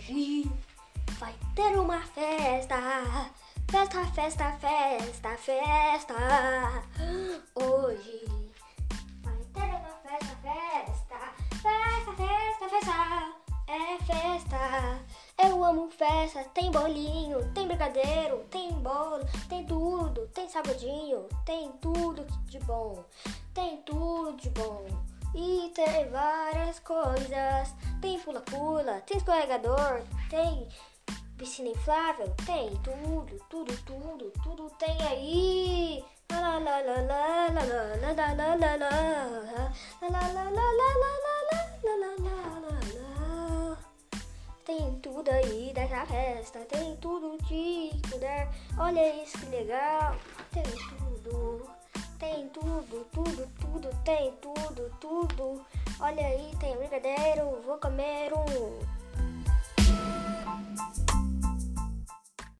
Hoje vai ter uma festa, festa, festa, festa, festa. Hoje vai ter uma festa, festa, festa, festa, festa. É festa. Eu amo festa, tem bolinho, tem brigadeiro, tem bolo, tem tudo, tem salgadinho, tem tudo de bom, tem tudo de bom. E tem várias coisas pula-pula, tem escorregador, tem piscina inflável, tem tudo, tudo, tudo, tudo tem aí. Tem tudo aí dessa festa, tem tudo que puder. Olha isso que legal, tem tudo, tem tudo, tudo, tudo, tem tudo, tudo. Olha aí, tem brigadeiro, vou comer um.